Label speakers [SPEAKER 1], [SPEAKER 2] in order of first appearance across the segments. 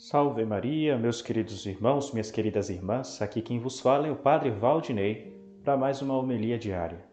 [SPEAKER 1] Salve Maria, meus queridos irmãos, minhas queridas irmãs, aqui quem vos fala é o Padre Valdinei para mais uma homilia diária.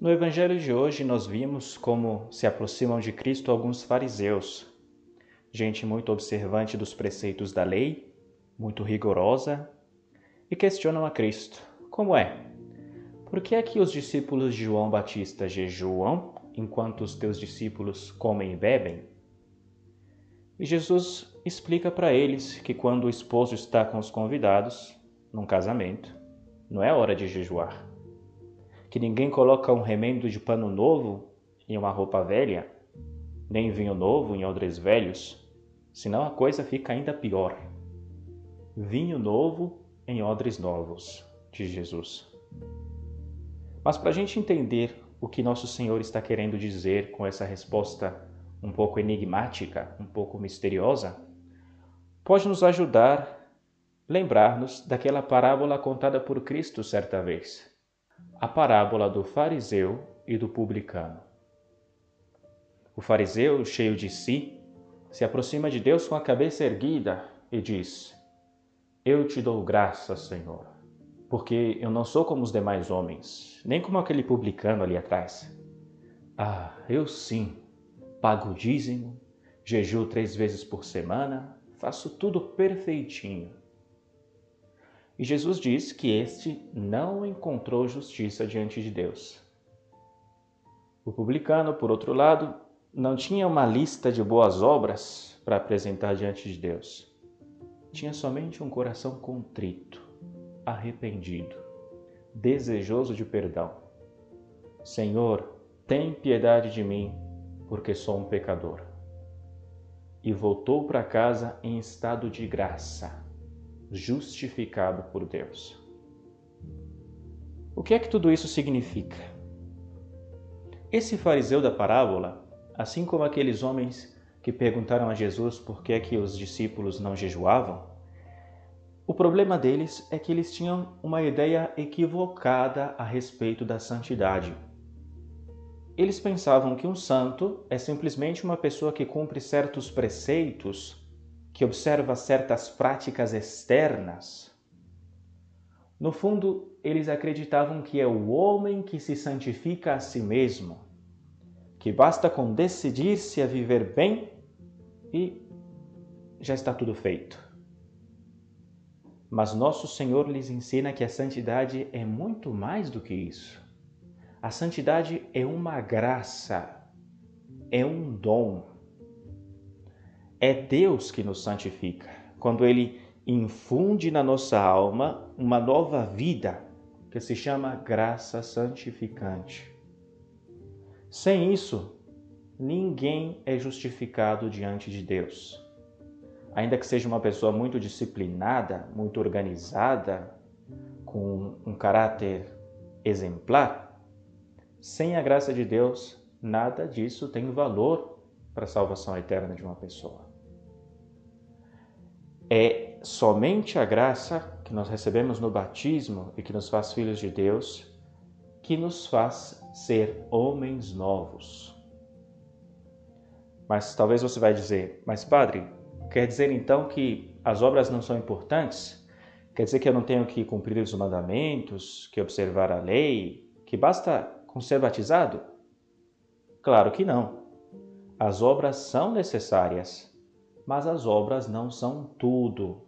[SPEAKER 1] No Evangelho de hoje nós vimos como se aproximam de Cristo alguns fariseus, gente muito observante dos preceitos da lei, muito rigorosa, e questionam a Cristo: como é? Por que é que os discípulos de João Batista jejuam enquanto os teus discípulos comem e bebem? E Jesus explica para eles que quando o esposo está com os convidados, num casamento, não é hora de jejuar. Que ninguém coloca um remendo de pano novo em uma roupa velha, nem vinho novo em odres velhos, senão a coisa fica ainda pior. Vinho novo em odres novos, diz Jesus. Mas para a gente entender o que Nosso Senhor está querendo dizer com essa resposta um pouco enigmática, um pouco misteriosa, pode nos ajudar lembrar-nos daquela parábola contada por Cristo certa vez, a parábola do fariseu e do publicano. O fariseu, cheio de si, se aproxima de Deus com a cabeça erguida e diz: Eu te dou graças, Senhor, porque eu não sou como os demais homens, nem como aquele publicano ali atrás. Ah, eu sim pago o dízimo, jejuo três vezes por semana, faço tudo perfeitinho. E Jesus diz que este não encontrou justiça diante de Deus. O publicano, por outro lado, não tinha uma lista de boas obras para apresentar diante de Deus. Tinha somente um coração contrito, arrependido, desejoso de perdão. Senhor, tem piedade de mim, porque sou um pecador. E voltou para casa em estado de graça, justificado por Deus. O que é que tudo isso significa? Esse fariseu da parábola, assim como aqueles homens que perguntaram a Jesus por que é que os discípulos não jejuavam, o problema deles é que eles tinham uma ideia equivocada a respeito da santidade. Eles pensavam que um santo é simplesmente uma pessoa que cumpre certos preceitos, que observa certas práticas externas. No fundo, eles acreditavam que é o homem que se santifica a si mesmo, que basta com decidir-se a viver bem e já está tudo feito. Mas nosso Senhor lhes ensina que a santidade é muito mais do que isso. A santidade é uma graça, é um dom. É Deus que nos santifica. Quando Ele infunde na nossa alma uma nova vida que se chama graça santificante. Sem isso, ninguém é justificado diante de Deus. Ainda que seja uma pessoa muito disciplinada, muito organizada, com um caráter exemplar, sem a graça de Deus, nada disso tem valor para a salvação eterna de uma pessoa. É somente a graça que nós recebemos no batismo e que nos faz filhos de Deus que nos faz ser homens novos. Mas talvez você vai dizer, mas padre, quer dizer então que as obras não são importantes? Quer dizer que eu não tenho que cumprir os mandamentos, que observar a lei, que basta com ser batizado? Claro que não. As obras são necessárias, mas as obras não são tudo.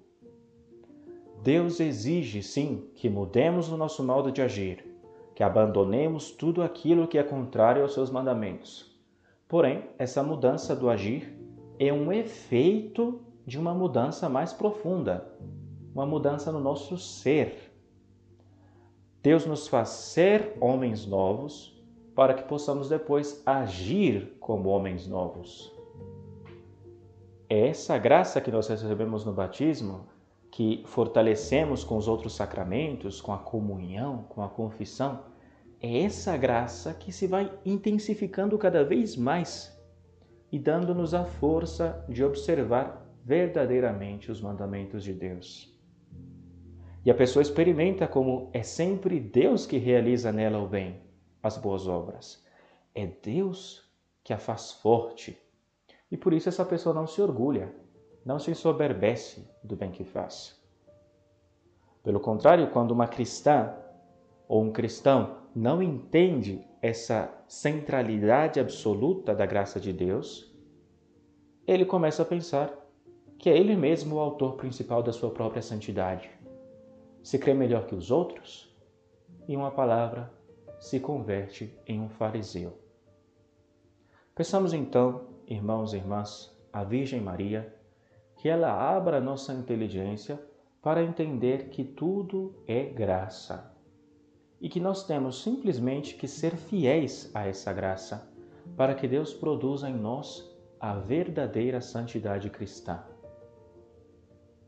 [SPEAKER 1] Deus exige, sim, que mudemos o nosso modo de agir, que abandonemos tudo aquilo que é contrário aos seus mandamentos. Porém, essa mudança do agir é um efeito de uma mudança mais profunda, uma mudança no nosso ser. Deus nos faz ser homens novos para que possamos depois agir como homens novos. É essa graça que nós recebemos no batismo, que fortalecemos com os outros sacramentos, com a comunhão, com a confissão, é essa graça que se vai intensificando cada vez mais e dando-nos a força de observar verdadeiramente os mandamentos de Deus. E a pessoa experimenta como é sempre Deus que realiza nela o bem, as boas obras. É Deus que a faz forte. E por isso essa pessoa não se orgulha, não se ensoberbece do bem que faz. Pelo contrário, quando uma cristã ou um cristão não entende essa centralidade absoluta da graça de Deus, ele começa a pensar que é ele mesmo o autor principal da sua própria santidade. Se crê melhor que os outros, e uma palavra se converte em um fariseu. Peçamos então, irmãos e irmãs, à Virgem Maria, que ela abra nossa inteligência para entender que tudo é graça e que nós temos simplesmente que ser fiéis a essa graça para que Deus produza em nós a verdadeira santidade cristã.